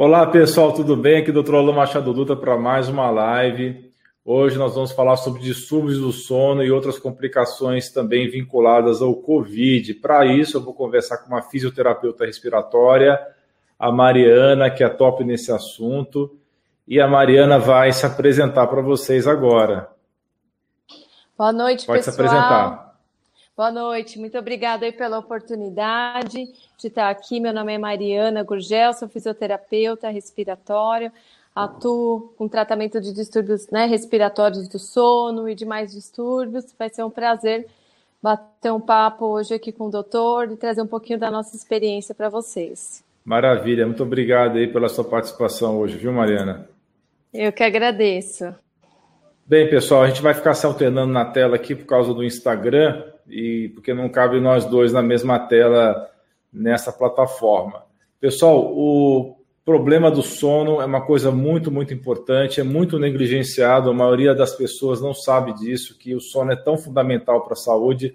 Olá pessoal, tudo bem? Aqui é o Dr. Alô Machado Dutra para mais uma live. Hoje nós vamos falar sobre distúrbios do sono e outras complicações também vinculadas ao Covid. Para isso, eu vou conversar com uma fisioterapeuta respiratória, a Mariana, que é top nesse assunto. E a Mariana vai se apresentar para vocês agora. Boa noite, Pode pessoal. Pode se apresentar. Boa noite, muito obrigada aí pela oportunidade de estar aqui. Meu nome é Mariana Gurgel, sou fisioterapeuta respiratória, atuo com tratamento de distúrbios né, respiratórios do sono e demais distúrbios. Vai ser um prazer bater um papo hoje aqui com o doutor e trazer um pouquinho da nossa experiência para vocês. Maravilha, muito obrigado aí pela sua participação hoje, viu, Mariana? Eu que agradeço. Bem, pessoal, a gente vai ficar se alternando na tela aqui por causa do Instagram e porque não cabe nós dois na mesma tela nessa plataforma. Pessoal, o problema do sono é uma coisa muito, muito importante, é muito negligenciado, a maioria das pessoas não sabe disso, que o sono é tão fundamental para a saúde.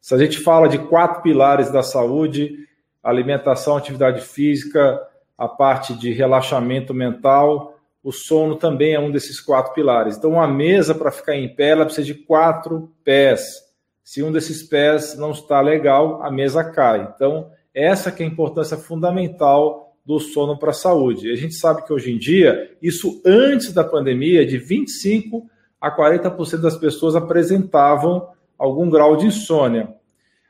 Se a gente fala de quatro pilares da saúde, alimentação, atividade física, a parte de relaxamento mental, o sono também é um desses quatro pilares. Então, uma mesa para ficar em pé, ela precisa de quatro pés. Se um desses pés não está legal, a mesa cai. Então, essa que é a importância fundamental do sono para a saúde. A gente sabe que hoje em dia, isso antes da pandemia, de 25 a 40% das pessoas apresentavam algum grau de insônia.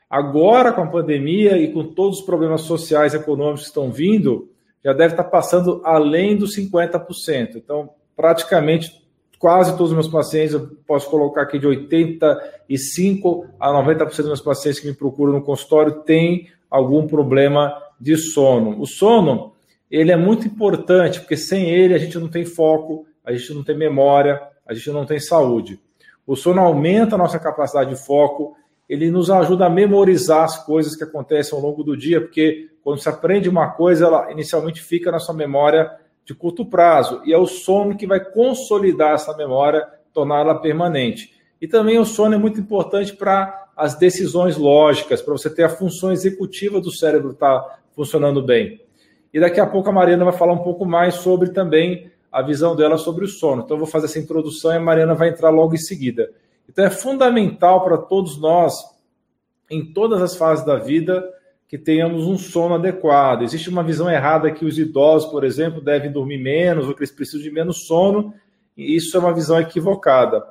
Agora, com a pandemia e com todos os problemas sociais e econômicos que estão vindo, já deve estar passando além dos 50%. Então, praticamente quase todos os meus pacientes, eu posso colocar aqui de 85 a 90% dos meus pacientes que me procuram no consultório têm algum problema de sono. O sono, ele é muito importante, porque sem ele a gente não tem foco, a gente não tem memória, a gente não tem saúde. O sono aumenta a nossa capacidade de foco, ele nos ajuda a memorizar as coisas que acontecem ao longo do dia, porque quando você aprende uma coisa, ela inicialmente fica na sua memória de curto prazo, e é o sono que vai consolidar essa memória, torná-la permanente. E também o sono é muito importante para as decisões lógicas, para você ter a função executiva do cérebro estar tá funcionando bem. E daqui a pouco a Mariana vai falar um pouco mais sobre também a visão dela sobre o sono. Então eu vou fazer essa introdução e a Mariana vai entrar logo em seguida. Então é fundamental para todos nós, em todas as fases da vida, que tenhamos um sono adequado. Existe uma visão errada que os idosos, por exemplo, devem dormir menos ou que eles precisam de menos sono, e isso é uma visão equivocada.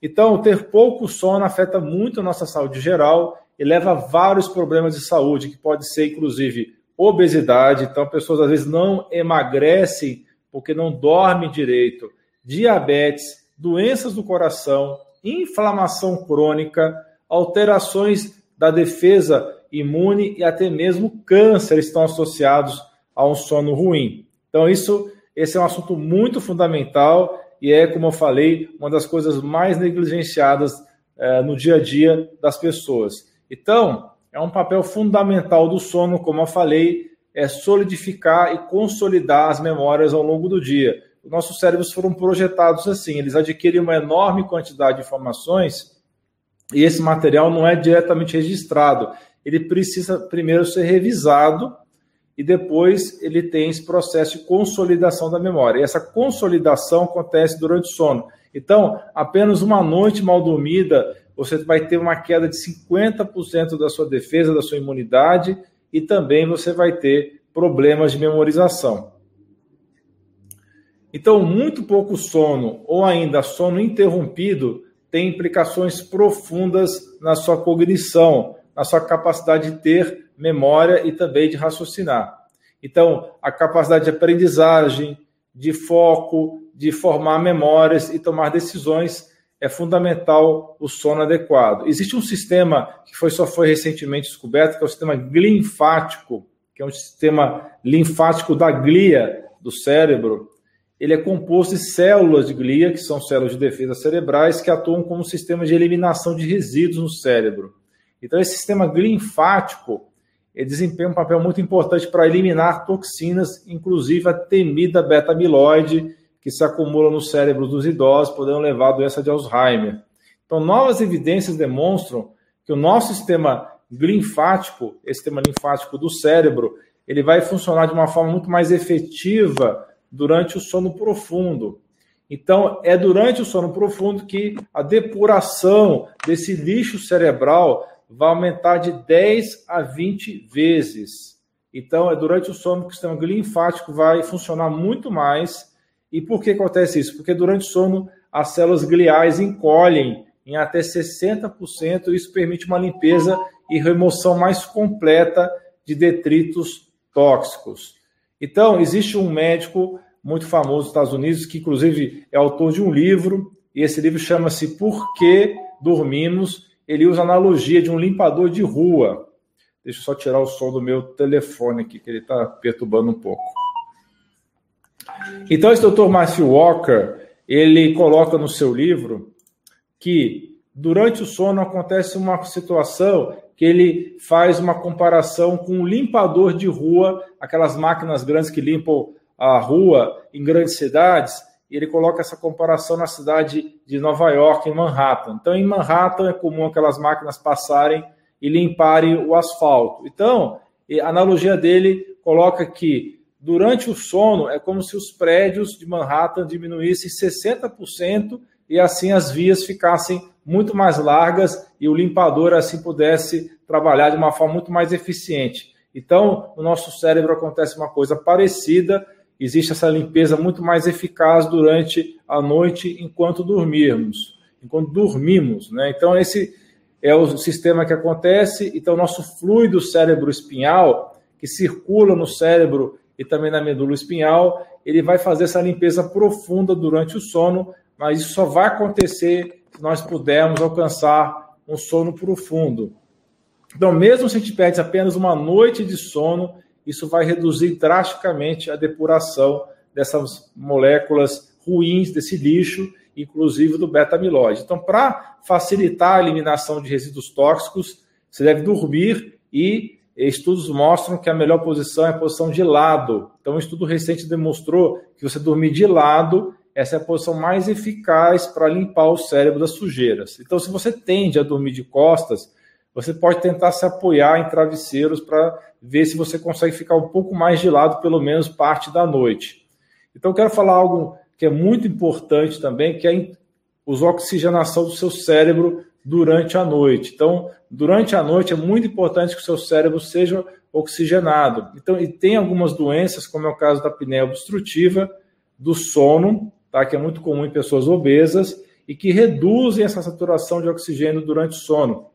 Então, ter pouco sono afeta muito a nossa saúde geral e leva a vários problemas de saúde, que pode ser, inclusive, obesidade. Então, pessoas às vezes não emagrecem porque não dormem direito, diabetes, doenças do coração, inflamação crônica, alterações da defesa imune e até mesmo câncer estão associados a um sono ruim. Então, isso, esse é um assunto muito fundamental e é, como eu falei, uma das coisas mais negligenciadas é, no dia a dia das pessoas. Então, é um papel fundamental do sono, como eu falei, é solidificar e consolidar as memórias ao longo do dia. Os nossos cérebros foram projetados assim, eles adquirem uma enorme quantidade de informações e esse material não é diretamente registrado ele precisa primeiro ser revisado e depois ele tem esse processo de consolidação da memória. E essa consolidação acontece durante o sono. Então, apenas uma noite mal dormida, você vai ter uma queda de 50% da sua defesa, da sua imunidade e também você vai ter problemas de memorização. Então, muito pouco sono ou ainda sono interrompido tem implicações profundas na sua cognição, na sua capacidade de ter memória e também de raciocinar. Então, a capacidade de aprendizagem, de foco, de formar memórias e tomar decisões é fundamental o sono adequado. Existe um sistema que foi, só foi recentemente descoberto, que é o sistema linfático, que é um sistema linfático da glia do cérebro. Ele é composto de células de glia, que são células de defesa cerebrais, que atuam como um sistema de eliminação de resíduos no cérebro. Então, esse sistema linfático desempenha um papel muito importante para eliminar toxinas, inclusive a temida beta-amiloide, que se acumula no cérebro dos idosos, podendo levar à doença de Alzheimer. Então, novas evidências demonstram que o nosso sistema linfático, esse sistema linfático do cérebro, ele vai funcionar de uma forma muito mais efetiva durante o sono profundo. Então, é durante o sono profundo que a depuração desse lixo cerebral vai aumentar de 10 a 20 vezes. Então, é durante o sono que o sistema linfático vai funcionar muito mais. E por que acontece isso? Porque durante o sono as células gliais encolhem em até 60%, e isso permite uma limpeza e remoção mais completa de detritos tóxicos. Então, existe um médico muito famoso nos Estados Unidos, que inclusive é autor de um livro, e esse livro chama-se Por que Dormimos? Ele usa a analogia de um limpador de rua. Deixa eu só tirar o som do meu telefone aqui, que ele está perturbando um pouco. Então, esse doutor Matthew Walker, ele coloca no seu livro que durante o sono acontece uma situação que ele faz uma comparação com um limpador de rua, aquelas máquinas grandes que limpam a rua em grandes cidades, e ele coloca essa comparação na cidade de Nova York, em Manhattan. Então, em Manhattan é comum aquelas máquinas passarem e limparem o asfalto. Então, a analogia dele coloca que durante o sono é como se os prédios de Manhattan diminuíssem 60% e assim as vias ficassem muito mais largas e o limpador assim pudesse trabalhar de uma forma muito mais eficiente. Então, no nosso cérebro acontece uma coisa parecida, existe essa limpeza muito mais eficaz durante a noite enquanto dormirmos, enquanto dormimos, né? Então esse é o sistema que acontece, então nosso fluido cérebro espinhal que circula no cérebro e também na medula espinhal, ele vai fazer essa limpeza profunda durante o sono, mas isso só vai acontecer se nós pudermos alcançar um sono profundo. Então, mesmo se a gente perde apenas uma noite de sono, isso vai reduzir drasticamente a depuração dessas moléculas ruins desse lixo, inclusive do beta-amiloide. Então, para facilitar a eliminação de resíduos tóxicos, você deve dormir e estudos mostram que a melhor posição é a posição de lado. Então, um estudo recente demonstrou que você dormir de lado, essa é a posição mais eficaz para limpar o cérebro das sujeiras. Então, se você tende a dormir de costas, você pode tentar se apoiar em travesseiros para ver se você consegue ficar um pouco mais de lado, pelo menos parte da noite. Então, quero falar algo que é muito importante também, que é a oxigenação do seu cérebro durante a noite. Então, durante a noite é muito importante que o seu cérebro seja oxigenado. Então, e tem algumas doenças, como é o caso da apneia obstrutiva, do sono, tá? que é muito comum em pessoas obesas, e que reduzem essa saturação de oxigênio durante o sono.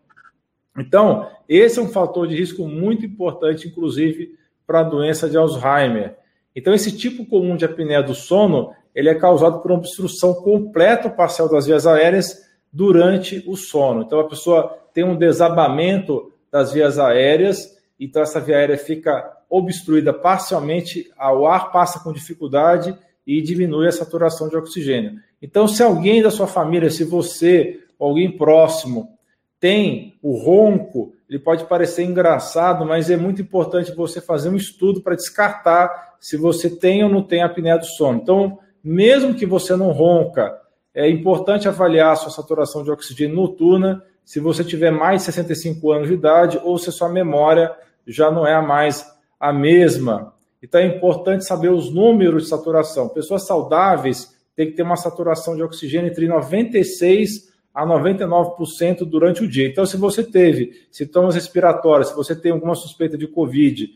Então, esse é um fator de risco muito importante, inclusive, para a doença de Alzheimer. Então, esse tipo comum de apneia do sono, ele é causado por uma obstrução completa ou parcial das vias aéreas durante o sono. Então, a pessoa tem um desabamento das vias aéreas, então essa via aérea fica obstruída parcialmente, o ar passa com dificuldade e diminui a saturação de oxigênio. Então, se alguém da sua família, se você, alguém próximo, tem o ronco, ele pode parecer engraçado, mas é muito importante você fazer um estudo para descartar se você tem ou não tem apneia do sono. Então, mesmo que você não ronca, é importante avaliar a sua saturação de oxigênio noturna se você tiver mais de 65 anos de idade ou se a sua memória já não é mais a mesma. Então é importante saber os números de saturação. Pessoas saudáveis têm que ter uma saturação de oxigênio entre 96 a 99% durante o dia. Então, se você teve sintomas respiratórios, se você tem alguma suspeita de Covid,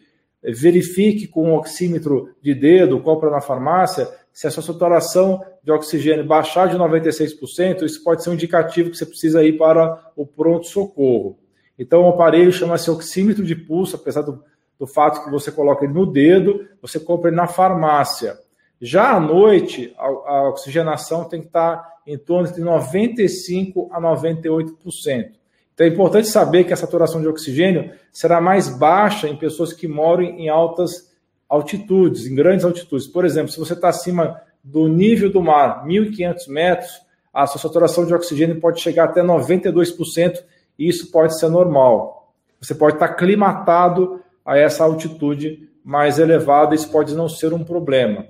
eh, verifique com um oxímetro de dedo, compra na farmácia, se a sua saturação de oxigênio baixar de 96%, isso pode ser um indicativo que você precisa ir para o pronto-socorro. Então, o aparelho chama-se oxímetro de pulso, apesar do, do fato que você coloca ele no dedo, você compra ele na farmácia. Já à noite, a, a oxigenação tem que estar em torno de 95% a 98%. Então é importante saber que a saturação de oxigênio será mais baixa em pessoas que moram em altas altitudes, em grandes altitudes. Por exemplo, se você está acima do nível do mar, 1.500 metros, a sua saturação de oxigênio pode chegar até 92%, e isso pode ser normal. Você pode estar climatado a essa altitude mais elevada, isso pode não ser um problema.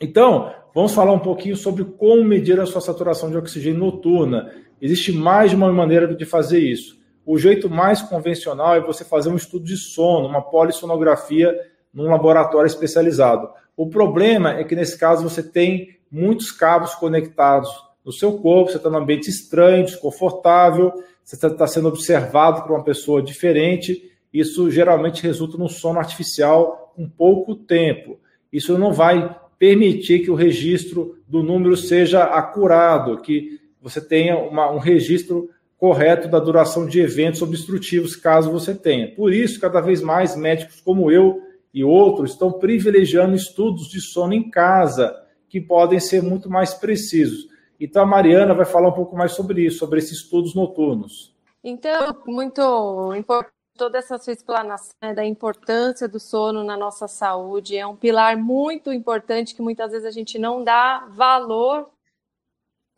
Então, Vamos falar um pouquinho sobre como medir a sua saturação de oxigênio noturna. Existe mais de uma maneira de fazer isso. o jeito mais convencional é você fazer um estudo de sono, uma polissonografia num laboratório especializado. O problema é que nesse caso você tem muitos cabos conectados no seu corpo, você está num ambiente estranho, desconfortável, você está tá sendo observado por uma pessoa diferente. Isso geralmente resulta num sono artificial com pouco tempo. Isso não vai permitir que o registro do número seja acurado, que você tenha uma, um registro correto da duração de eventos obstrutivos, caso você tenha. Por isso, cada vez mais médicos como eu e outros estão privilegiando estudos de sono em casa, que podem ser muito mais precisos. Então, a Mariana vai falar um pouco mais sobre isso, sobre esses estudos noturnos. Então, muito importante toda essa sua explanação né, da importância do sono na nossa saúde. É um pilar muito importante que muitas vezes a gente não dá valor,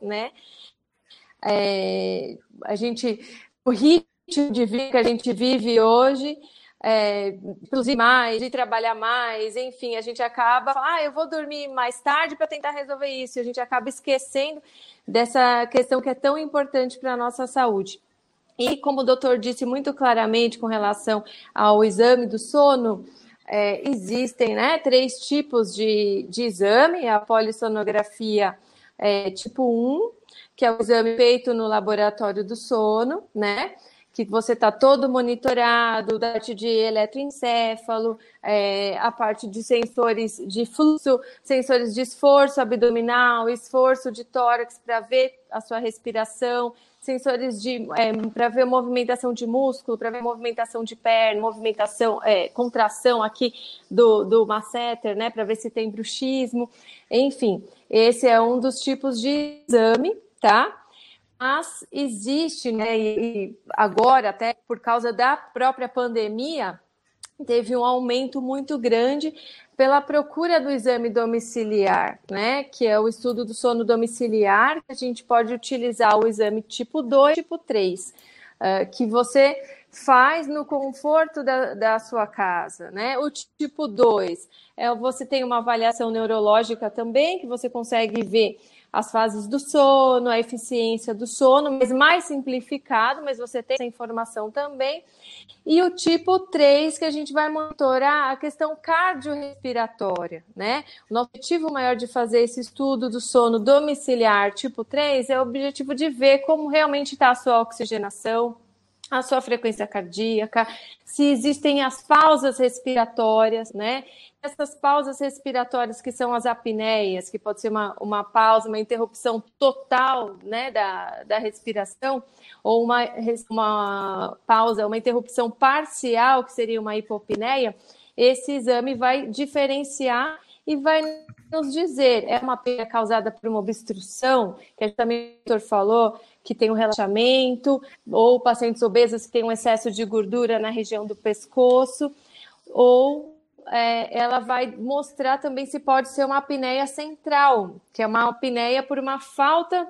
né? É, a gente, o ritmo de vida que a gente vive hoje, é, mais, de trabalhar mais, enfim, a gente acaba, ah, eu vou dormir mais tarde para tentar resolver isso, a gente acaba esquecendo dessa questão que é tão importante para a nossa saúde. E como o doutor disse muito claramente com relação ao exame do sono, é, existem né, três tipos de, de exame: a polissonografia é, tipo 1, que é o exame feito no laboratório do sono, né? Que você está todo monitorado, da parte de eletroencefalo, é, a parte de sensores de fluxo, sensores de esforço abdominal, esforço de tórax para ver a sua respiração, sensores de é, para ver movimentação de músculo, para ver movimentação de perna, movimentação, é, contração aqui do, do masseter, né, para ver se tem bruxismo, enfim, esse é um dos tipos de exame, tá? Mas existe, né, e agora, até por causa da própria pandemia, teve um aumento muito grande pela procura do exame domiciliar, né? Que é o estudo do sono domiciliar, que a gente pode utilizar o exame tipo 2 tipo 3, uh, ah, que você faz no conforto da, da sua casa, né? O tipo 2 é você tem uma avaliação neurológica também, que você consegue ver as fases do sono, a eficiência do sono, mas mais simplificado, mas você tem essa informação também. E o tipo 3, que a gente vai monitorar a questão cardiorrespiratória, né? O objetivo maior de fazer esse estudo do sono domiciliar tipo 3 é o objetivo de ver como realmente está a sua oxigenação, a sua frequência cardíaca, se existem as pausas respiratórias, né? Essas pausas respiratórias que são as apneias, que pode ser uma, uma pausa, uma interrupção total né, da, da respiração, ou uma, uma pausa, uma interrupção parcial, que seria uma hipopneia, esse exame vai diferenciar e vai nos dizer, é uma apneia causada por uma obstrução, que também o doutor falou, que tem um relaxamento, ou pacientes obesos que têm um excesso de gordura na região do pescoço, ou é, ela vai mostrar também se pode ser uma apneia central, que é uma apneia por uma falta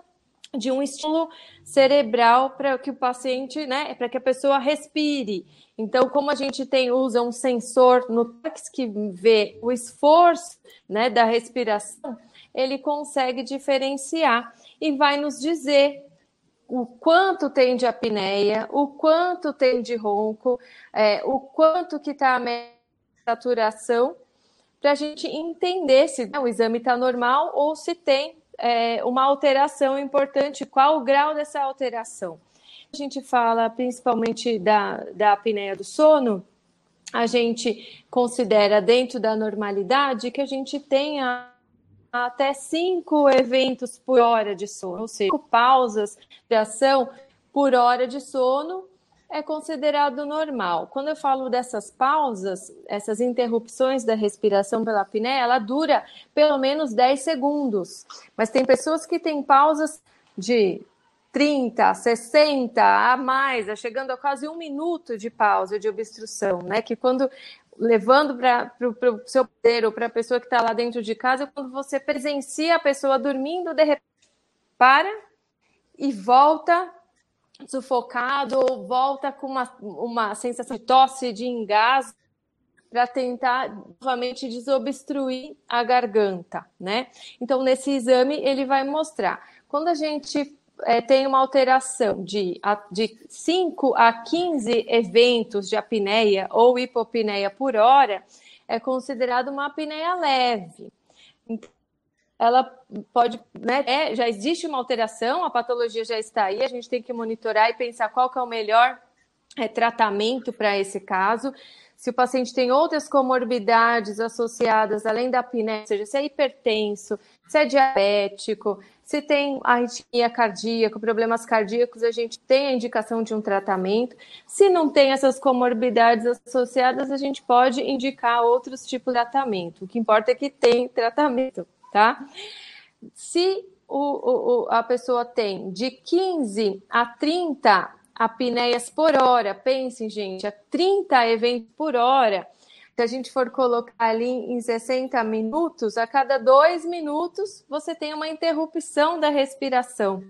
de um estímulo cerebral para que o paciente, né, para que a pessoa respire. Então, como a gente tem usa um sensor no tórax que vê o esforço, né, da respiração, ele consegue diferenciar e vai nos dizer o quanto tem de apneia, o quanto tem de ronco, é, o quanto que está a saturação, para a gente entender se né, o exame está normal ou se tem é, uma alteração importante, qual o grau dessa alteração. A gente fala principalmente da, da apneia do sono, a gente considera dentro da normalidade que a gente tenha até cinco eventos por hora de sono, ou seja, cinco pausas de ação por hora de sono é considerado normal. Quando eu falo dessas pausas, essas interrupções da respiração pela apneia, ela dura pelo menos 10 segundos. Mas tem pessoas que têm pausas de 30, 60 a mais, chegando a quase um minuto de pausa de obstrução, né? Que quando levando para o seu poder ou para a pessoa que está lá dentro de casa, quando você presencia a pessoa dormindo, de repente para e volta sufocado volta com uma, uma sensação de tosse, de engasgo, para tentar novamente desobstruir a garganta, né? Então, nesse exame, ele vai mostrar. Quando a gente é, tem uma alteração de, de 5 a 15 eventos de apneia ou hipopneia por hora, é considerado uma apneia leve. Então, ela pode, né, é, já existe uma alteração, a patologia já está aí, a gente tem que monitorar e pensar qual que é o melhor é, tratamento para esse caso. Se o paciente tem outras comorbidades associadas, além da apneia, ou seja, se é hipertenso, se é diabético, se tem arritmia cardíaca, problemas cardíacos, a gente tem a indicação de um tratamento. Se não tem essas comorbidades associadas, a gente pode indicar outros tipos de tratamento. O que importa é que tem tratamento tá? Se o, o, a pessoa tem de 15 a 30 apneias por hora, pensem, gente, a 30 eventos por hora, se a gente for colocar ali em 60 minutos, a cada dois minutos você tem uma interrupção da respiração.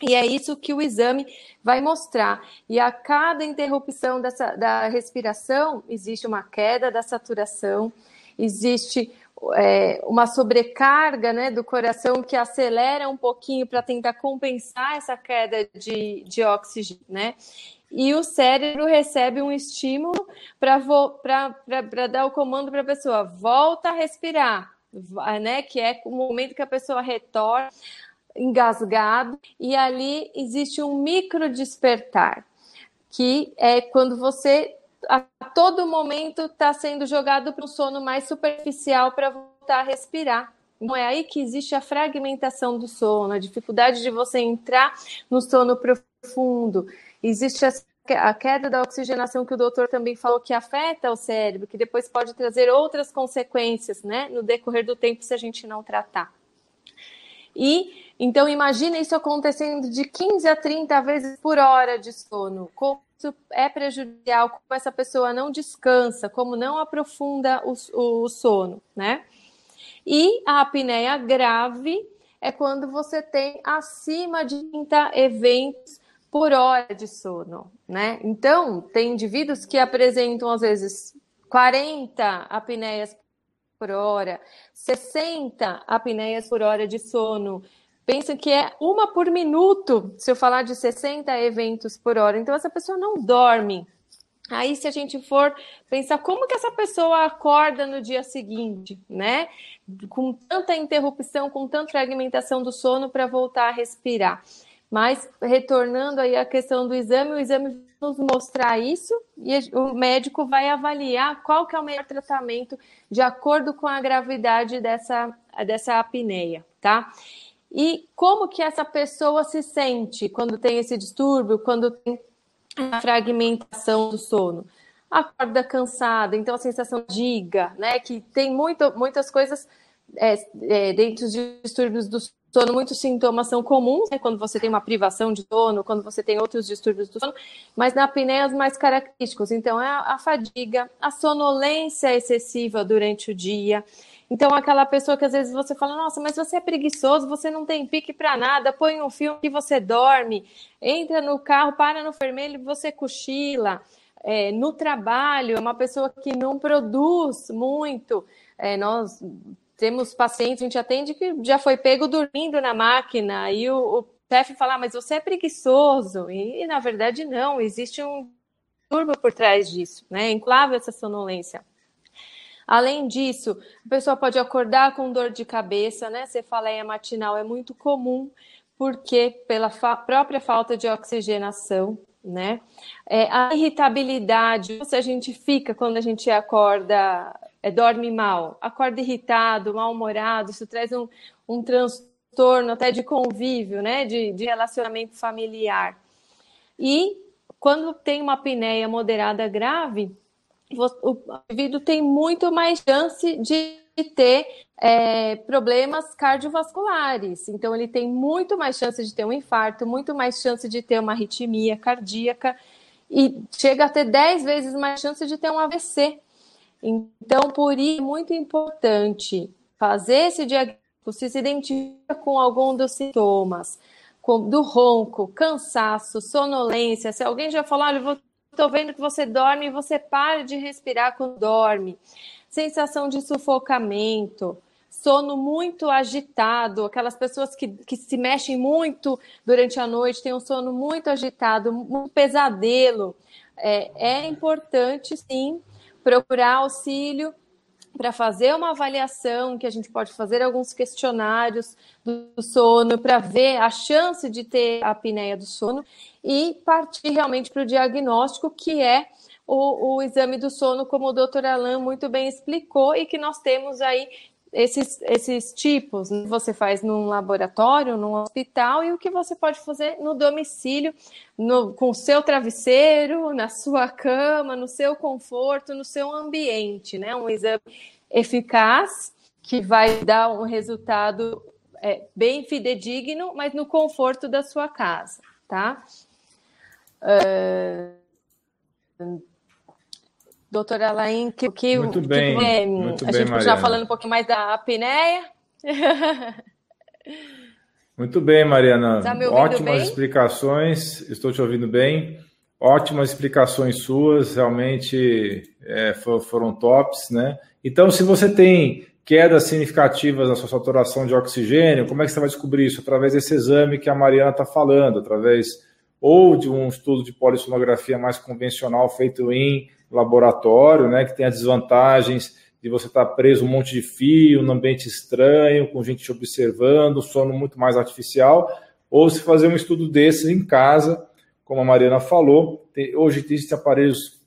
E é isso que o exame vai mostrar. E a cada interrupção dessa, da respiração, existe uma queda da saturação, existe é, uma sobrecarga né, do coração que acelera um pouquinho para tentar compensar essa queda de, de oxigênio, né? E o cérebro recebe um estímulo para dar o comando para a pessoa, volta a respirar, né? Que é o momento que a pessoa retorna engasgado, e ali existe um micro despertar, que é quando você a todo momento está sendo jogado para um sono mais superficial para voltar a respirar. Não é aí que existe a fragmentação do sono, a dificuldade de você entrar no sono profundo. Existe a queda da oxigenação que o doutor também falou que afeta o cérebro, que depois pode trazer outras consequências, né, no decorrer do tempo se a gente não tratar. E então imagina isso acontecendo de 15 a 30 vezes por hora de sono. Como isso é prejudicial, como essa pessoa não descansa, como não aprofunda o, o sono, né? E a apneia grave é quando você tem acima de 30 eventos por hora de sono, né? Então, tem indivíduos que apresentam às vezes 40 apneias por hora, 60 apneias por hora de sono, pensa que é uma por minuto, se eu falar de 60 eventos por hora. Então, essa pessoa não dorme. Aí, se a gente for pensar como que essa pessoa acorda no dia seguinte, né? Com tanta interrupção, com tanta fragmentação do sono para voltar a respirar. Mas, retornando aí à questão do exame, o exame nos mostrar isso e o médico vai avaliar qual que é o melhor tratamento de acordo com a gravidade dessa, dessa apneia, tá? E como que essa pessoa se sente quando tem esse distúrbio, quando tem a fragmentação do sono? Acorda cansada, então a sensação de diga, né? Que tem muito, muitas coisas é, é, dentro dos distúrbios do sono, muitos sintomas são comuns, né? Quando você tem uma privação de sono, quando você tem outros distúrbios do sono, mas na apneia os mais característicos. Então, é a, a fadiga, a sonolência excessiva durante o dia, então, aquela pessoa que às vezes você fala, nossa, mas você é preguiçoso, você não tem pique para nada, põe um filme que você dorme, entra no carro, para no vermelho você cochila. É, no trabalho, é uma pessoa que não produz muito. É, nós temos pacientes, a gente atende que já foi pego dormindo na máquina, e o, o chefe fala, ah, mas você é preguiçoso. E, na verdade, não, existe um turbo por trás disso, né? Enclave essa sonolência. Além disso, a pessoa pode acordar com dor de cabeça, né? Cefaleia matinal é muito comum, porque pela fa própria falta de oxigenação, né? É, a irritabilidade, se a gente fica quando a gente acorda, é, dorme mal, acorda irritado, mal-humorado, isso traz um, um transtorno até de convívio, né? De, de relacionamento familiar. E quando tem uma apneia moderada grave, o indivíduo tem muito mais chance de ter é, problemas cardiovasculares. Então, ele tem muito mais chance de ter um infarto, muito mais chance de ter uma arritmia cardíaca e chega a ter 10 vezes mais chance de ter um AVC. Então, por isso é muito importante fazer esse diagnóstico, se se identifica com algum dos sintomas, do ronco, cansaço, sonolência. Se alguém já falou, olha, eu vou Estou vendo que você dorme e você para de respirar quando dorme. Sensação de sufocamento, sono muito agitado, aquelas pessoas que, que se mexem muito durante a noite, têm um sono muito agitado, um pesadelo, é, é importante sim procurar auxílio para fazer uma avaliação, que a gente pode fazer alguns questionários do sono para ver a chance de ter a apneia do sono e partir realmente para o diagnóstico, que é o, o, exame do sono, como o doutor Alain muito bem explicou, e que nós temos aí esses, esses tipos. Né? Você faz num laboratório, num hospital, e o que você pode fazer no domicílio, no, com o seu travesseiro, na sua cama, no seu conforto, no seu ambiente, né? Um exame eficaz que vai dar um resultado é, bem fidedigno, mas no conforto da sua casa, tá? Uh, doutora Alain, que, que, muito bem, que, é, muito a bem, gente já falando um pouquinho mais da apneia. Muito bem, Mariana. Tá Ótimas bem? explicações. Estou te ouvindo bem. Ótimas explicações suas, realmente é, foram tops, né? Então, se você tem quedas significativas na sua saturação de oxigênio, como é que você vai descobrir isso? Através desse exame que a Mariana está falando, através ou de um estudo de polissonografia mais convencional feito em laboratório, né, que tem as desvantagens de você estar tá preso um monte de fio, num ambiente estranho, com gente te observando, sono muito mais artificial, ou se fazer um estudo desses em casa, como a Mariana falou. Tem, hoje existem aparelhos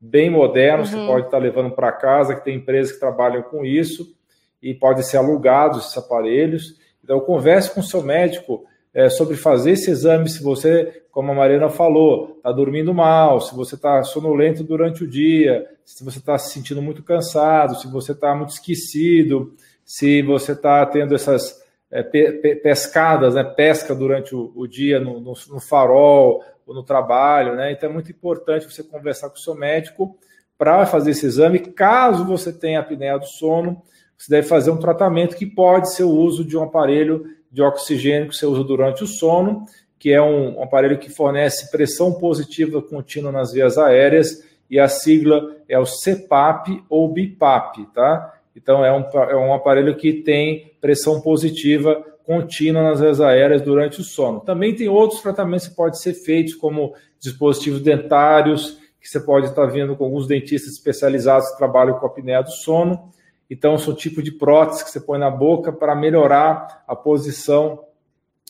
bem modernos, uhum. você pode estar tá levando para casa, que tem empresas que trabalham com isso, e podem ser alugados esses aparelhos. Então, converse com o seu médico é, sobre fazer esse exame se você, como a Mariana falou, está dormindo mal, se você está sonolento durante o dia, se você está se sentindo muito cansado, se você está muito esquecido, se você está tendo essas é, pe pescadas, né, pesca durante o, o dia no, no, no, farol ou no trabalho, né? Então é muito importante você conversar com o seu médico para fazer esse exame. Caso você tenha apneia do sono, você deve fazer um tratamento que pode ser o uso de um aparelho de oxigênio que você usa durante o sono, que é um, aparelho que fornece pressão positiva contínua nas vias aéreas, e a sigla é o CPAP ou BIPAP, tá? Então é um, é um aparelho que tem pressão positiva contínua nas vias aéreas durante o sono. Também tem outros tratamentos que podem ser feitos, como dispositivos dentários, que você pode estar vendo com alguns dentistas especializados que trabalham com a apneia do sono. Então, são tipo de prótese que você põe na boca para melhorar a posição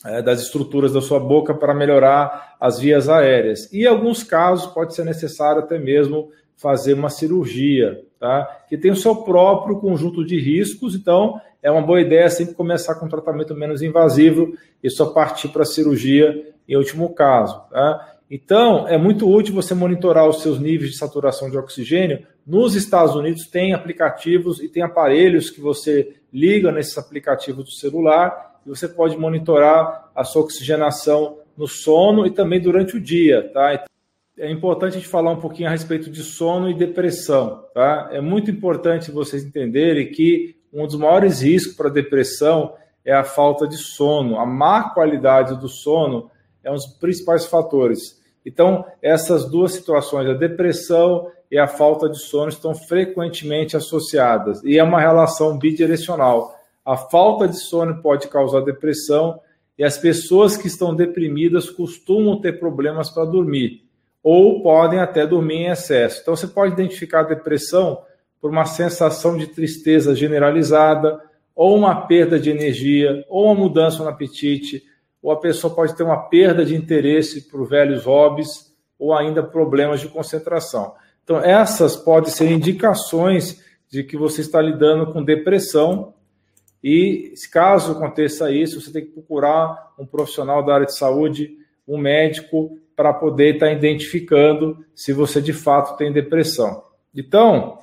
é, das estruturas da sua boca para melhorar as vias aéreas. E em alguns casos pode ser necessário até mesmo fazer uma cirurgia, tá? Que tem o seu próprio conjunto de riscos, então é uma boa ideia sempre começar com um tratamento menos invasivo e só partir para a cirurgia em último caso, tá? Então, é muito útil você monitorar os seus níveis de saturação de oxigênio. Nos Estados Unidos, tem aplicativos e tem aparelhos que você liga nesses aplicativos do celular e você pode monitorar a sua oxigenação no sono e também durante o dia, tá? É importante a gente falar um pouquinho a respeito de sono e depressão, tá? É muito importante vocês entenderem que um dos maiores riscos para depressão é a falta de sono. A má qualidade do sono é um dos principais fatores. Então, essas duas situações, a depressão e a falta de sono, estão frequentemente associadas e é uma relação bidirecional. A falta de sono pode causar depressão e as pessoas que estão deprimidas costumam ter problemas para dormir ou podem até dormir em excesso. Então, você pode identificar a depressão por uma sensação de tristeza generalizada, ou uma perda de energia, ou uma mudança no apetite, ou a pessoa pode ter uma perda de interesse por velhos hobbies ou ainda problemas de concentração. Então, essas podem ser indicações de que você está lidando com depressão e, caso aconteça isso, você tem que procurar um profissional da área de saúde, um médico, para poder estar identificando se você de fato tem depressão. Então,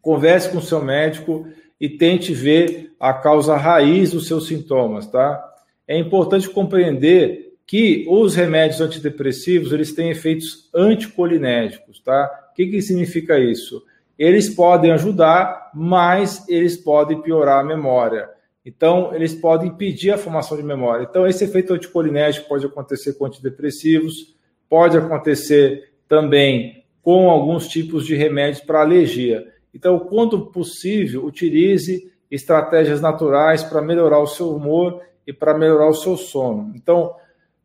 converse com o seu médico e tente ver a causa raiz dos seus sintomas, tá? É importante compreender que os remédios antidepressivos eles têm efeitos anticolinérgicos, tá? O que, que significa isso? Eles podem ajudar, mas eles podem piorar a memória. Então, eles podem impedir a formação de memória. Então, esse efeito anticolinérgico pode acontecer com antidepressivos, pode acontecer também com alguns tipos de remédios para alergia. Então, quando possível, utilize estratégias naturais para melhorar o seu humor e para melhorar o seu sono. Então,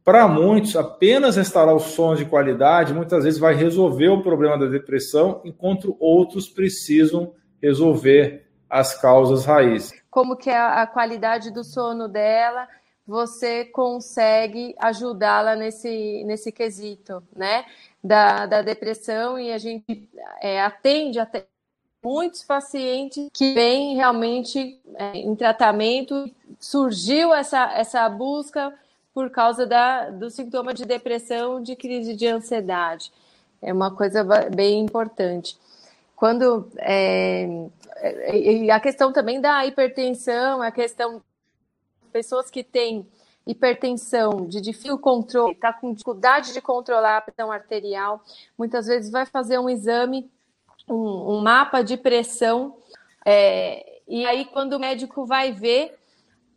para muitos, apenas restaurar o sono de qualidade muitas vezes vai resolver o problema da depressão, enquanto outros precisam resolver as causas raízes. Como que é a qualidade do sono dela, você consegue ajudá-la nesse, nesse quesito, né? Da, da depressão e a gente é, atende até muitos pacientes que vêm realmente é, em tratamento, surgiu essa, essa busca por causa da, do sintoma de depressão, de crise de ansiedade. É uma coisa bem importante. Quando é, e a questão também da hipertensão, a questão pessoas que têm hipertensão, de difícil controle, está com dificuldade de controlar a pressão arterial, muitas vezes vai fazer um exame, um, um mapa de pressão, é, e aí quando o médico vai ver,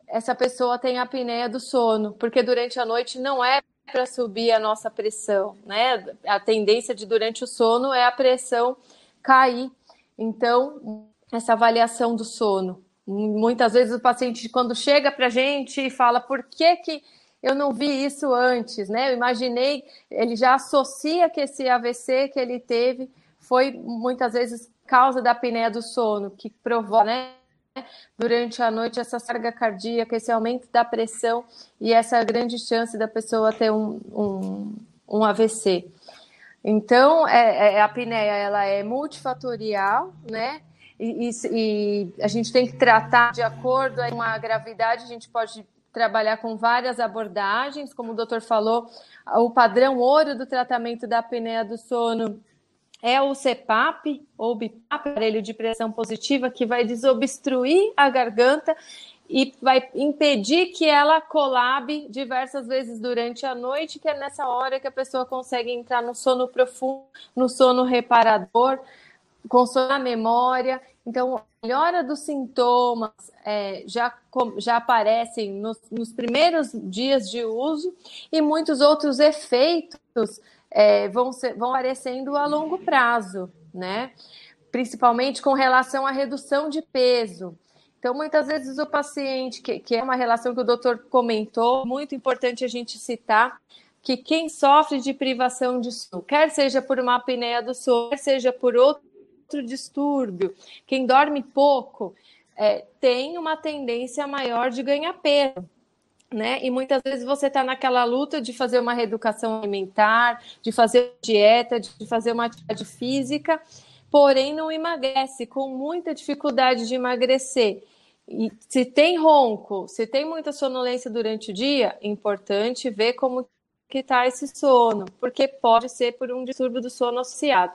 essa pessoa tem a apneia do sono, porque durante a noite não é para subir a nossa pressão, né? A tendência de durante o sono é a pressão cair. Então, essa avaliação do sono. Muitas vezes o paciente, quando chega para a gente e fala por que, que eu não vi isso antes, né? Eu imaginei, ele já associa que esse AVC que ele teve foi muitas vezes causa da apneia do sono, que provoca, né? durante a noite essa carga cardíaca, esse aumento da pressão e essa grande chance da pessoa ter um, um, um AVC. Então, é, é, a apneia ela é multifatorial, né? E, e, e, a gente tem que tratar de acordo com a gravidade, a gente pode trabalhar com várias abordagens, como o doutor falou, o padrão ouro do tratamento da apneia do sono é o CPAP ou BIPAP, aparelho de pressão positiva, que vai desobstruir a garganta e vai impedir que ela colabe diversas vezes durante a noite, que é nessa hora que a pessoa consegue entrar no sono profundo, no sono reparador, consolar a memória. Então, a melhora dos sintomas é, já, já aparecem nos, nos primeiros dias de uso e muitos outros efeitos é, vão, ser, vão aparecendo a longo prazo, né? Principalmente com relação à redução de peso. Então, muitas vezes o paciente, que, que é uma relação que o doutor comentou, muito importante a gente citar, que quem sofre de privação de sono, quer seja por uma apneia do sono, quer seja por outro distúrbio, quem dorme pouco, é, tem uma tendência maior de ganhar peso né? E muitas vezes você está naquela luta de fazer uma reeducação alimentar, de fazer dieta, de fazer uma atividade física, porém não emagrece, com muita dificuldade de emagrecer. E se tem ronco, se tem muita sonolência durante o dia, é importante ver como que está esse sono, porque pode ser por um distúrbio do sono associado.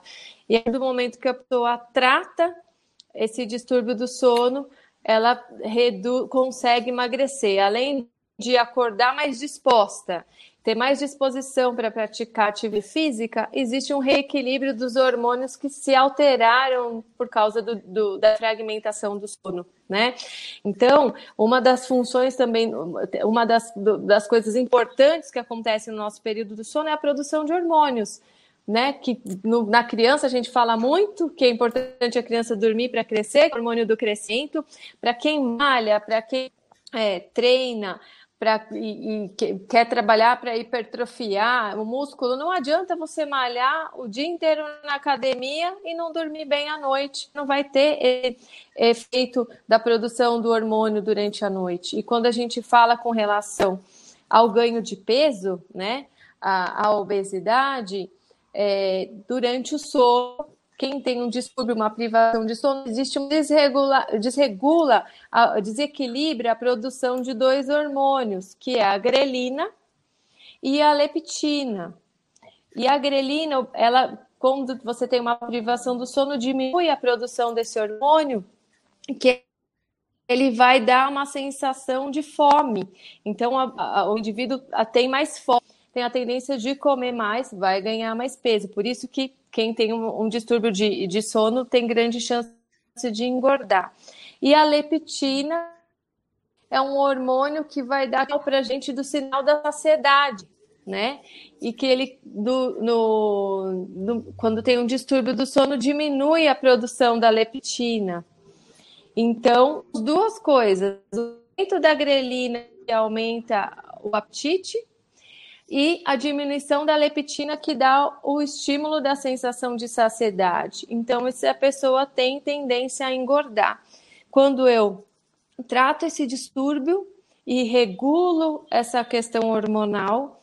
E aí, do momento que a pessoa trata esse distúrbio do sono, ela consegue emagrecer. Além de acordar mais disposta, ter mais disposição para praticar atividade física, existe um reequilíbrio dos hormônios que se alteraram por causa do, do, da fragmentação do sono, né? Então, uma das funções também, uma das, das coisas importantes que acontece no nosso período do sono é a produção de hormônios. Né, que no, na criança a gente fala muito que é importante a criança dormir para crescer, hormônio do crescimento, para quem malha, para quem é, treina, pra, e, e quer trabalhar para hipertrofiar o músculo, não adianta você malhar o dia inteiro na academia e não dormir bem à noite. Não vai ter efeito da produção do hormônio durante a noite. E quando a gente fala com relação ao ganho de peso, né, a, a obesidade, é, durante o sono, quem tem um distúrbio, uma privação de sono, existe um desregula, desregula, desequilibra a produção de dois hormônios, que é a grelina e a leptina. E a grelina, ela, quando você tem uma privação do sono, diminui a produção desse hormônio, que ele vai dar uma sensação de fome. Então, a, a, o indivíduo tem mais fome, tem a tendência de comer mais, vai ganhar mais peso. Por isso que quem tem um, um distúrbio de, de sono tem grande chance de engordar. E a leptina é um hormônio que vai dar para a gente do sinal da saciedade, né? E que ele, do, no, quando tem um distúrbio do sono, diminui a produção da leptina. Então, duas coisas. O aumento da grelina que aumenta o apetite e a diminuição da leptina que dá o estímulo da sensação de saciedade. Então, se a pessoa tem tendência a engordar. Quando eu trato esse distúrbio e regulo essa questão hormonal,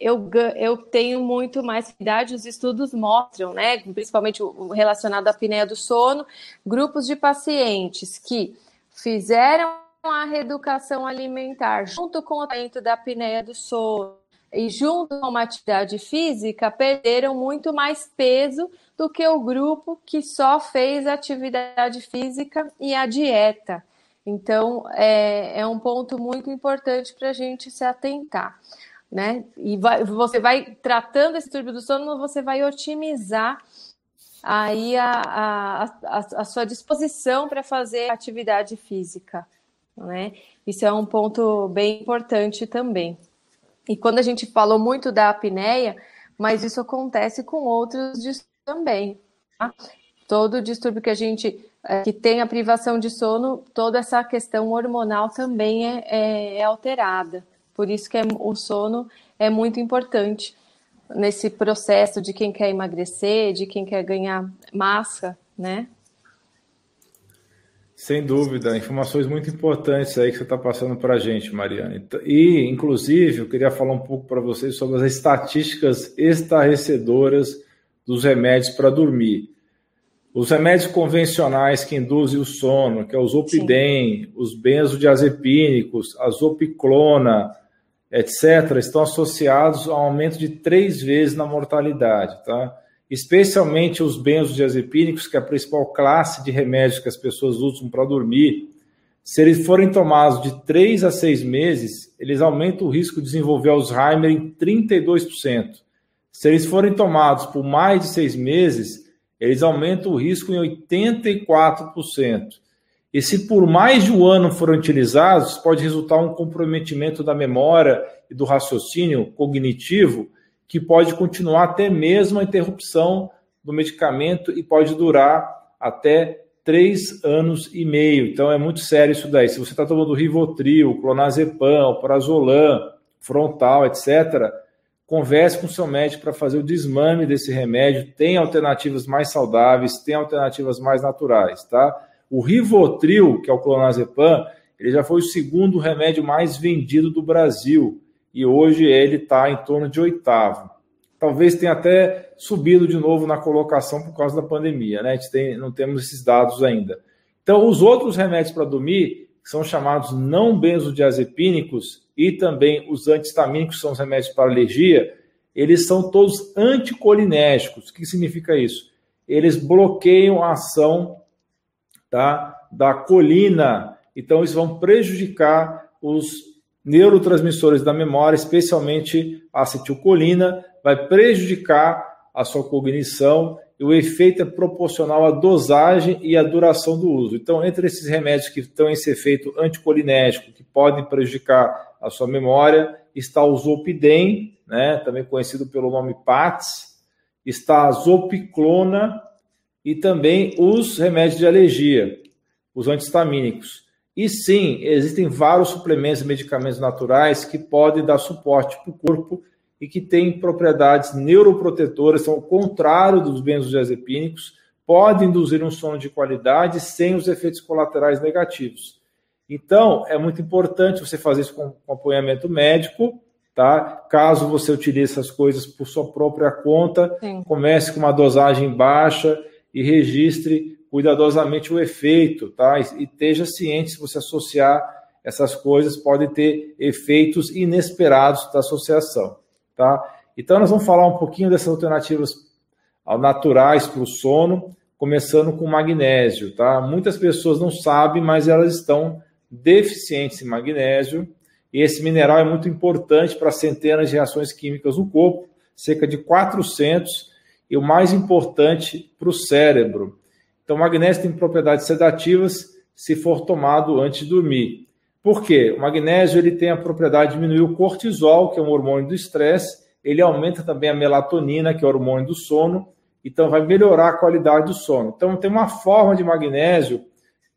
eu, eu tenho muito mais idade, os estudos mostram, né, principalmente relacionado à apneia do sono, grupos de pacientes que fizeram a reeducação alimentar junto com o tratamento da apneia do sono e junto com uma atividade física, perderam muito mais peso do que o grupo que só fez atividade física e a dieta. Então, é, é um ponto muito importante para a gente se atentar né? E vai, você vai tratando esse distúrbio do sono, você vai otimizar aí a, a, a, a sua disposição para fazer atividade física, né? Isso é um ponto bem importante também. E quando a gente falou muito da apneia, mas isso acontece com outros distúrbios também. Tá? Todo distúrbio que a gente é, que tem a privação de sono, toda essa questão hormonal também é, é, é alterada. Por isso que é, o sono é muito importante nesse processo de quem quer emagrecer, de quem quer ganhar massa, né? Sem dúvida, informações muito importantes aí que você está passando para a gente, Mariana. E, inclusive, eu queria falar um pouco para vocês sobre as estatísticas estarrecedoras dos remédios para dormir. Os remédios convencionais que induzem o sono, que é o Zolpidem, Sim. os benzodiazepínicos, a Zopiclona, etc., estão associados a um aumento de três vezes na mortalidade, tá? Especialmente os benzodiazepínicos, que é a principal classe de remédios que as pessoas usam para dormir. Se eles forem tomados de três a seis meses, eles aumentam o risco de desenvolver Alzheimer em 32%. Se eles forem tomados por mais de seis meses, eles aumentam o risco em 84%. E se por mais de um ano forem utilizados, pode resultar um comprometimento da memória e do raciocínio cognitivo, que pode continuar até mesmo a interrupção do medicamento e pode durar até três anos e meio. Então é muito sério isso daí. Se você está tomando Rivotril, Clonazepam, Prazolam, Frontal, etc., converse com seu médico para fazer o desmame desse remédio. Tem alternativas mais saudáveis, tem alternativas mais naturais, tá? O Rivotril, que é o clonazepam, ele já foi o segundo remédio mais vendido do Brasil e hoje ele está em torno de oitavo. Talvez tenha até subido de novo na colocação por causa da pandemia, né? A gente tem, não temos esses dados ainda. Então, os outros remédios para dormir, que são chamados não benzodiazepínicos, e também os antihistamínicos, que são os remédios para alergia, eles são todos anticolinérgicos. O que significa isso? Eles bloqueiam a ação tá, da colina. Então, isso vão prejudicar os neurotransmissores da memória, especialmente a acetilcolina, vai prejudicar a sua cognição e o efeito é proporcional à dosagem e à duração do uso. Então, entre esses remédios que estão esse efeito anticolinérgico, que podem prejudicar a sua memória, está o Zolpidem, né, também conhecido pelo nome PATS, está a Zopiclona, e também os remédios de alergia, os antihistamínicos. E sim, existem vários suplementos e medicamentos naturais que podem dar suporte para o corpo e que têm propriedades neuroprotetoras, são o contrário dos benzodiazepínicos, podem induzir um sono de qualidade sem os efeitos colaterais negativos. Então, é muito importante você fazer isso com acompanhamento médico, tá? Caso você utilize essas coisas por sua própria conta, Sim. comece com uma dosagem baixa e registre cuidadosamente o efeito, tá? E esteja ciente se você associar essas coisas podem ter efeitos inesperados da associação, tá? Então nós vamos falar um pouquinho dessas alternativas naturais para o sono, começando com magnésio, tá? Muitas pessoas não sabem, mas elas estão deficientes em magnésio, e esse mineral é muito importante para centenas de reações químicas no corpo, cerca de 400 e o mais importante para o cérebro. Então, o magnésio tem propriedades sedativas se for tomado antes de dormir. Por quê? O magnésio ele tem a propriedade de diminuir o cortisol, que é um hormônio do estresse, ele aumenta também a melatonina, que é o hormônio do sono, então vai melhorar a qualidade do sono. Então, tem uma forma de magnésio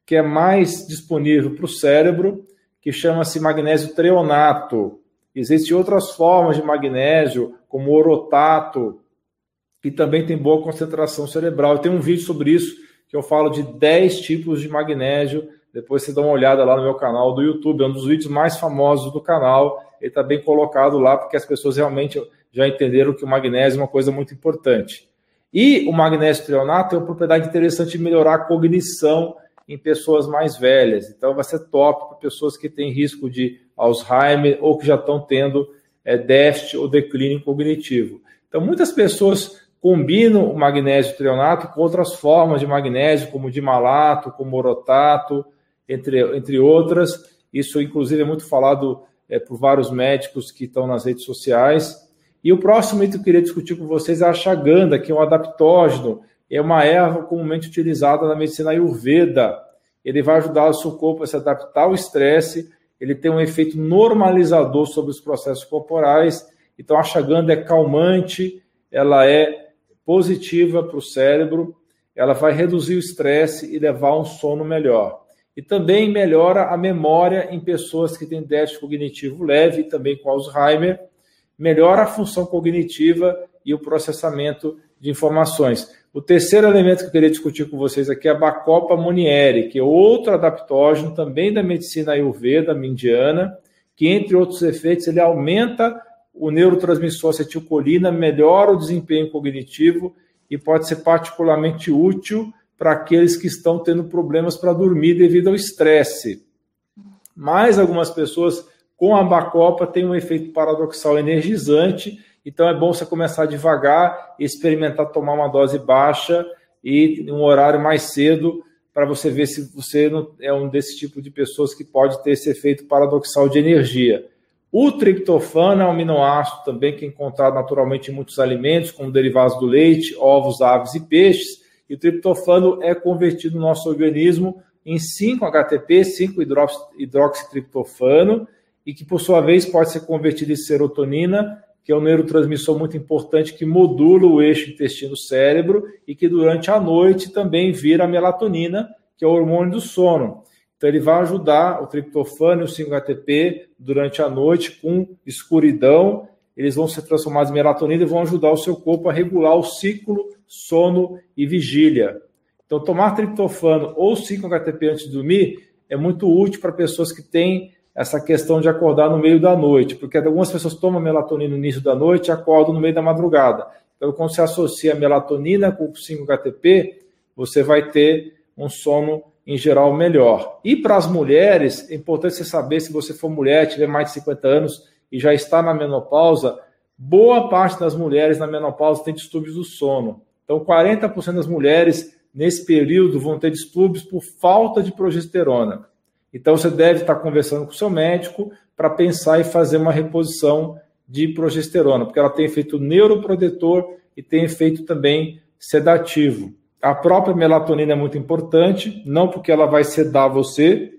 que é mais disponível para o cérebro, que chama-se magnésio treonato. Existem outras formas de magnésio, como orotato, que também tem boa concentração cerebral. Tem um vídeo sobre isso que eu falo de 10 tipos de magnésio. Depois você dá uma olhada lá no meu canal do YouTube, é um dos vídeos mais famosos do canal. Ele está bem colocado lá, porque as pessoas realmente já entenderam que o magnésio é uma coisa muito importante. E o magnésio treonato tem uma propriedade interessante de melhorar a cognição em pessoas mais velhas. Então, vai ser top para pessoas que têm risco de Alzheimer ou que já estão tendo é, déficit ou declínio cognitivo. Então, muitas pessoas combinam o magnésio treonato com outras formas de magnésio, como de malato, como orotato, entre, entre outras. Isso, inclusive, é muito falado é, por vários médicos que estão nas redes sociais. E o próximo item que eu queria discutir com vocês é a chaganda, que é um adaptógeno, é uma erva comumente utilizada na medicina ayurveda. Ele vai ajudar o seu corpo a se adaptar ao estresse, ele tem um efeito normalizador sobre os processos corporais. Então, a chaganda é calmante, ela é positiva para o cérebro, ela vai reduzir o estresse e levar um sono melhor. E também melhora a memória em pessoas que têm déficit cognitivo leve e também com Alzheimer, melhora a função cognitiva e o processamento de informações. O terceiro elemento que eu queria discutir com vocês aqui é a Bacopa Monieri, que é outro adaptógeno também da medicina ayurveda indiana, que entre outros efeitos ele aumenta o neurotransmissor acetilcolina, melhora o desempenho cognitivo e pode ser particularmente útil para aqueles que estão tendo problemas para dormir devido ao estresse. Mas algumas pessoas com a Bacopa têm um efeito paradoxal energizante então é bom você começar devagar experimentar tomar uma dose baixa e um horário mais cedo para você ver se você é um desse tipo de pessoas que pode ter esse efeito paradoxal de energia. O triptofano é um aminoácido também que é encontrado naturalmente em muitos alimentos, como derivados do leite, ovos, aves e peixes. E o triptofano é convertido no nosso organismo em 5-HTP, 5-hidroxitriptofano, e que por sua vez pode ser convertido em serotonina que é um neurotransmissor muito importante que modula o eixo intestino-cérebro e que durante a noite também vira melatonina, que é o hormônio do sono. Então ele vai ajudar o triptofano e o 5-HTP durante a noite com escuridão, eles vão ser transformados em melatonina e vão ajudar o seu corpo a regular o ciclo sono e vigília. Então tomar triptofano ou 5-HTP antes de dormir é muito útil para pessoas que têm essa questão de acordar no meio da noite, porque algumas pessoas tomam melatonina no início da noite e acordam no meio da madrugada. Então, quando você associa a melatonina com o 5-HTP, você vai ter um sono em geral melhor. E para as mulheres, é importante você saber se você for mulher, tiver mais de 50 anos e já está na menopausa, boa parte das mulheres na menopausa tem distúrbios do sono. Então, 40% das mulheres nesse período vão ter distúrbios por falta de progesterona. Então, você deve estar conversando com o seu médico para pensar e fazer uma reposição de progesterona, porque ela tem efeito neuroprotetor e tem efeito também sedativo. A própria melatonina é muito importante, não porque ela vai sedar você,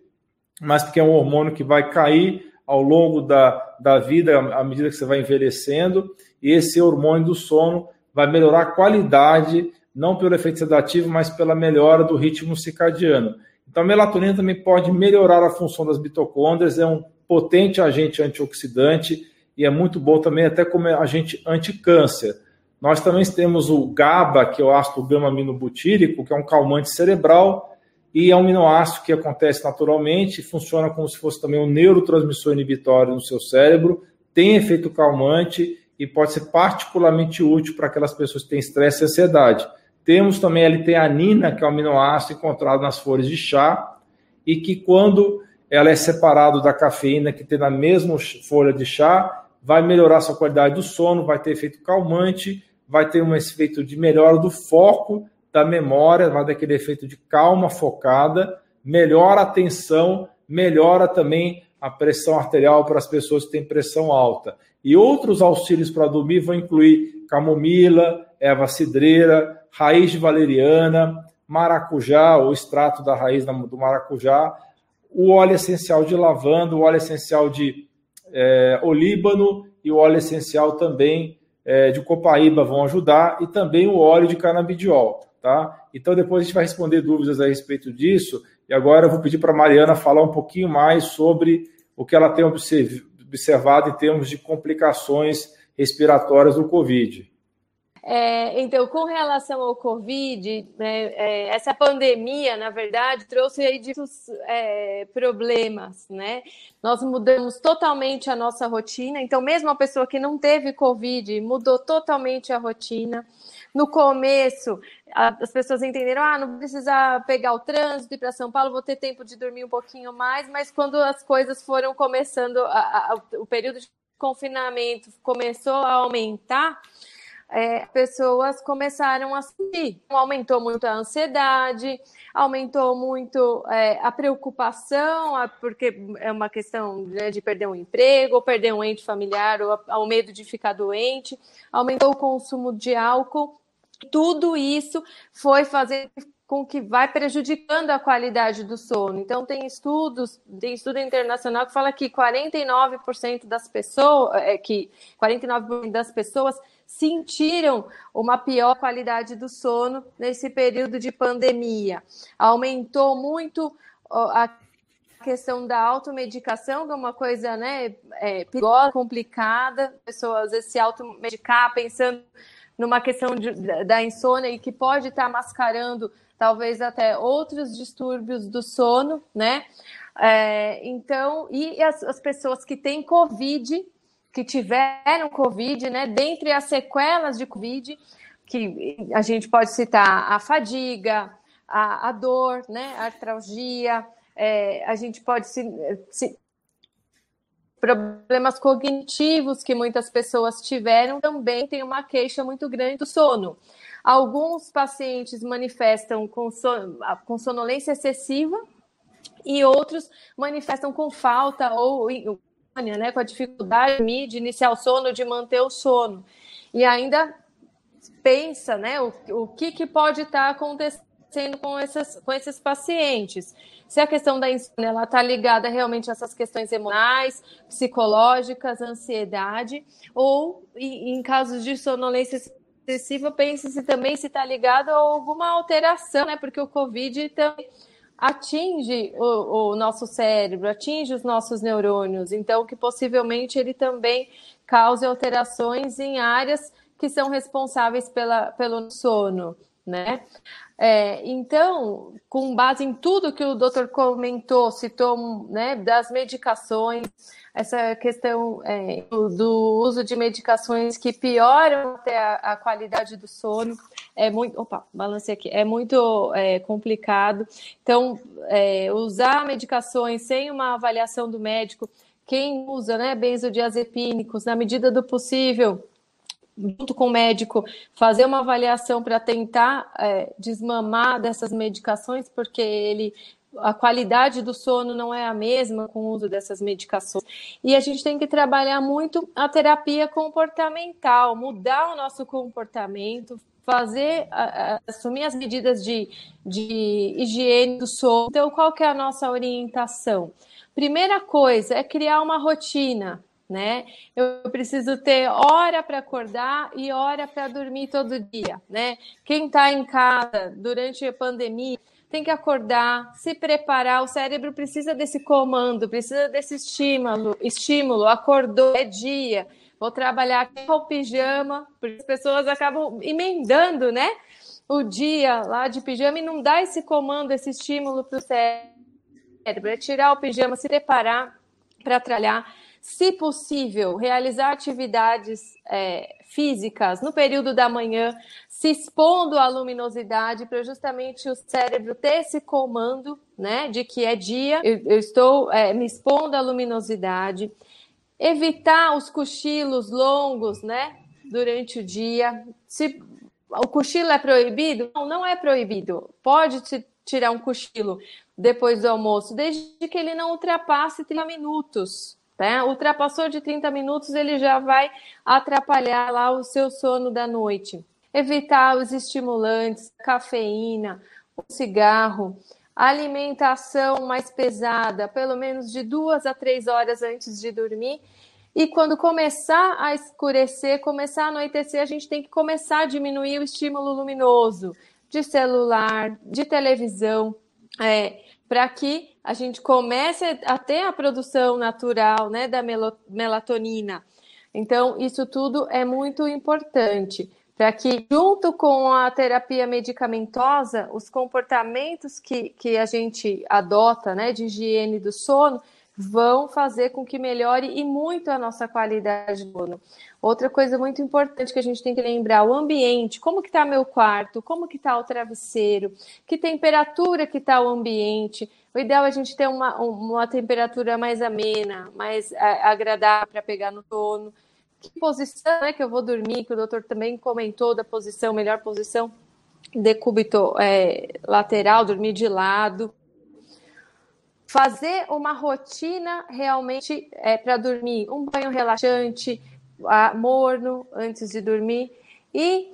mas porque é um hormônio que vai cair ao longo da, da vida, à medida que você vai envelhecendo, e esse hormônio do sono vai melhorar a qualidade, não pelo efeito sedativo, mas pela melhora do ritmo circadiano. Então, a melatonina também pode melhorar a função das mitocôndrias, é um potente agente antioxidante e é muito bom também até como agente anticâncer. Nós também temos o GABA, que é o ácido gama-aminobutírico, que é um calmante cerebral e é um aminoácido que acontece naturalmente, funciona como se fosse também um neurotransmissor inibitório no seu cérebro, tem efeito calmante e pode ser particularmente útil para aquelas pessoas que têm estresse e ansiedade. Temos também a L-teanina, que é um aminoácido encontrado nas folhas de chá, e que quando ela é separada da cafeína que tem na mesma folha de chá, vai melhorar sua qualidade do sono, vai ter efeito calmante, vai ter um efeito de melhora do foco da memória, vai dar aquele efeito de calma focada, melhora a atenção, melhora também a pressão arterial para as pessoas que têm pressão alta. E outros auxílios para dormir vão incluir camomila, erva cidreira, raiz de valeriana, maracujá, o extrato da raiz do maracujá, o óleo essencial de lavanda, o óleo essencial de é, olíbano e o óleo essencial também é, de copaíba vão ajudar, e também o óleo de canabidiol. Tá? Então, depois a gente vai responder dúvidas a respeito disso. E agora eu vou pedir para a Mariana falar um pouquinho mais sobre o que ela tem observado em termos de complicações respiratórias do Covid. É, então, com relação ao Covid, né, é, essa pandemia, na verdade, trouxe aí diversos é, problemas, né? Nós mudamos totalmente a nossa rotina, então, mesmo a pessoa que não teve Covid mudou totalmente a rotina. No começo, as pessoas entenderam, ah, não precisa pegar o trânsito ir para São Paulo, vou ter tempo de dormir um pouquinho mais, mas quando as coisas foram começando, a, a, o período de confinamento começou a aumentar, é, pessoas começaram a sentir. Aumentou muito a ansiedade, aumentou muito é, a preocupação, porque é uma questão né, de perder um emprego, ou perder um ente familiar, ou o medo de ficar doente, aumentou o consumo de álcool. Tudo isso foi fazer com que vai prejudicando a qualidade do sono. Então tem estudos, tem estudo internacional que fala que 49% das pessoas, é, que 49% das pessoas sentiram uma pior qualidade do sono nesse período de pandemia. Aumentou muito a questão da automedicação, que é uma coisa né, é, perigosa, complicada, pessoas se automedicar pensando numa questão de, da insônia e que pode estar mascarando talvez até outros distúrbios do sono, né? É, então, e as, as pessoas que têm Covid que tiveram Covid, né? Dentre as sequelas de Covid, que a gente pode citar a fadiga, a, a dor, né? A artralgia, é, a gente pode se, se, problemas cognitivos que muitas pessoas tiveram também tem uma queixa muito grande do sono. Alguns pacientes manifestam com, son, com sonolência excessiva e outros manifestam com falta ou né, com a dificuldade de iniciar o sono, de manter o sono. E ainda pensa né, o, o que, que pode estar acontecendo com, essas, com esses pacientes. Se a questão da insônia está ligada realmente a essas questões emocionais, psicológicas, ansiedade, ou em, em casos de sonolência excessiva, pense-se também se está ligado a alguma alteração, né? Porque o Covid também atinge o, o, nosso cérebro, atinge os nossos neurônios, então que possivelmente ele também cause alterações em áreas que são responsáveis pela, pelo sono, né? É, então, com base em tudo que o doutor comentou, citou né, das medicações, essa questão é, do uso de medicações que pioram até a, a, qualidade do sono é muito. Opa, balancei aqui, é muito é, complicado. Então, é, usar medicações sem uma avaliação do médico, quem usa né, benzodiazepínicos, na medida do possível, junto com o médico, fazer uma avaliação para tentar é, desmamar dessas medicações, porque ele a qualidade do sono não é a mesma com o uso dessas medicações. E a gente tem que trabalhar muito a terapia comportamental, mudar o nosso comportamento, fazer, assumir as medidas de, de higiene do sono. Então, qual que é a nossa orientação? Primeira coisa é criar uma rotina, né? Eu preciso ter hora para acordar e hora para dormir todo dia, né? Quem está em casa durante a pandemia tem que acordar, se preparar. O cérebro precisa desse comando, precisa desse estímulo. Estímulo, acordou, é dia. Vou trabalhar aqui com o pijama, porque as pessoas acabam emendando, né? O dia lá de pijama e não dá esse comando, esse estímulo para o cérebro. É tirar o pijama, se preparar para trabalhar se possível, realizar atividades é, físicas no período da manhã, se expondo à luminosidade para justamente o cérebro ter esse comando, né, de que é dia, eu, eu estou é, me expondo à luminosidade, evitar os cochilos longos, né, durante o dia. Se o cochilo é proibido? Não, não é proibido. Pode tirar um cochilo depois do almoço, desde que ele não ultrapasse 30 minutos. Tá? Ultrapassou de 30 minutos, ele já vai atrapalhar lá o seu sono da noite. Evitar os estimulantes, cafeína, o cigarro, alimentação mais pesada, pelo menos de duas a três horas antes de dormir. E quando começar a escurecer, começar a anoitecer, a gente tem que começar a diminuir o estímulo luminoso de celular, de televisão, é, para que a gente comece a ter a produção natural né, da melatonina. Então, isso tudo é muito importante para que, junto com a terapia medicamentosa, os comportamentos que, que a gente adota né, de higiene do sono vão fazer com que melhore e muito a nossa qualidade do sono. Outra coisa muito importante que a gente tem que lembrar, o ambiente, como que está meu quarto, como que está o travesseiro, que temperatura que está o ambiente. O ideal é a gente ter uma, uma temperatura mais amena, mais agradável para pegar no sono. Que posição é que eu vou dormir, que o doutor também comentou da posição, melhor posição, decúbito é, lateral, dormir de lado fazer uma rotina realmente é, para dormir, um banho relaxante, morno antes de dormir. E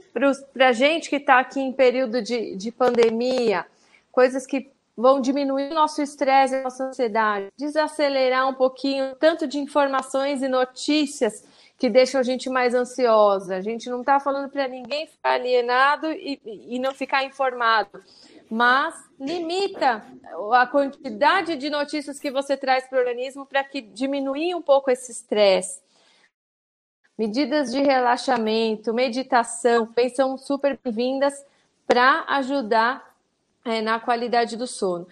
para a gente que está aqui em período de, de pandemia, coisas que vão diminuir o nosso estresse, a nossa ansiedade, desacelerar um pouquinho tanto de informações e notícias que deixam a gente mais ansiosa. A gente não está falando para ninguém ficar alienado e, e não ficar informado mas limita a quantidade de notícias que você traz para o organismo para que diminuir um pouco esse estresse. Medidas de relaxamento, meditação, são super bem-vindas para ajudar é, na qualidade do sono.